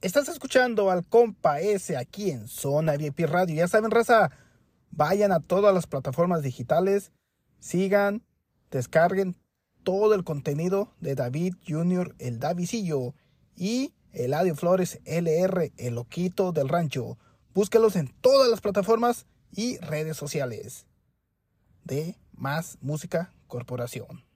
Estás escuchando al compa S aquí en Zona VIP Radio. Ya saben, raza, vayan a todas las plataformas digitales, sigan, descarguen todo el contenido de David Junior, el Davisillo y Eladio Flores LR, el loquito del rancho. Búsquelos en todas las plataformas y redes sociales de Más Música Corporación.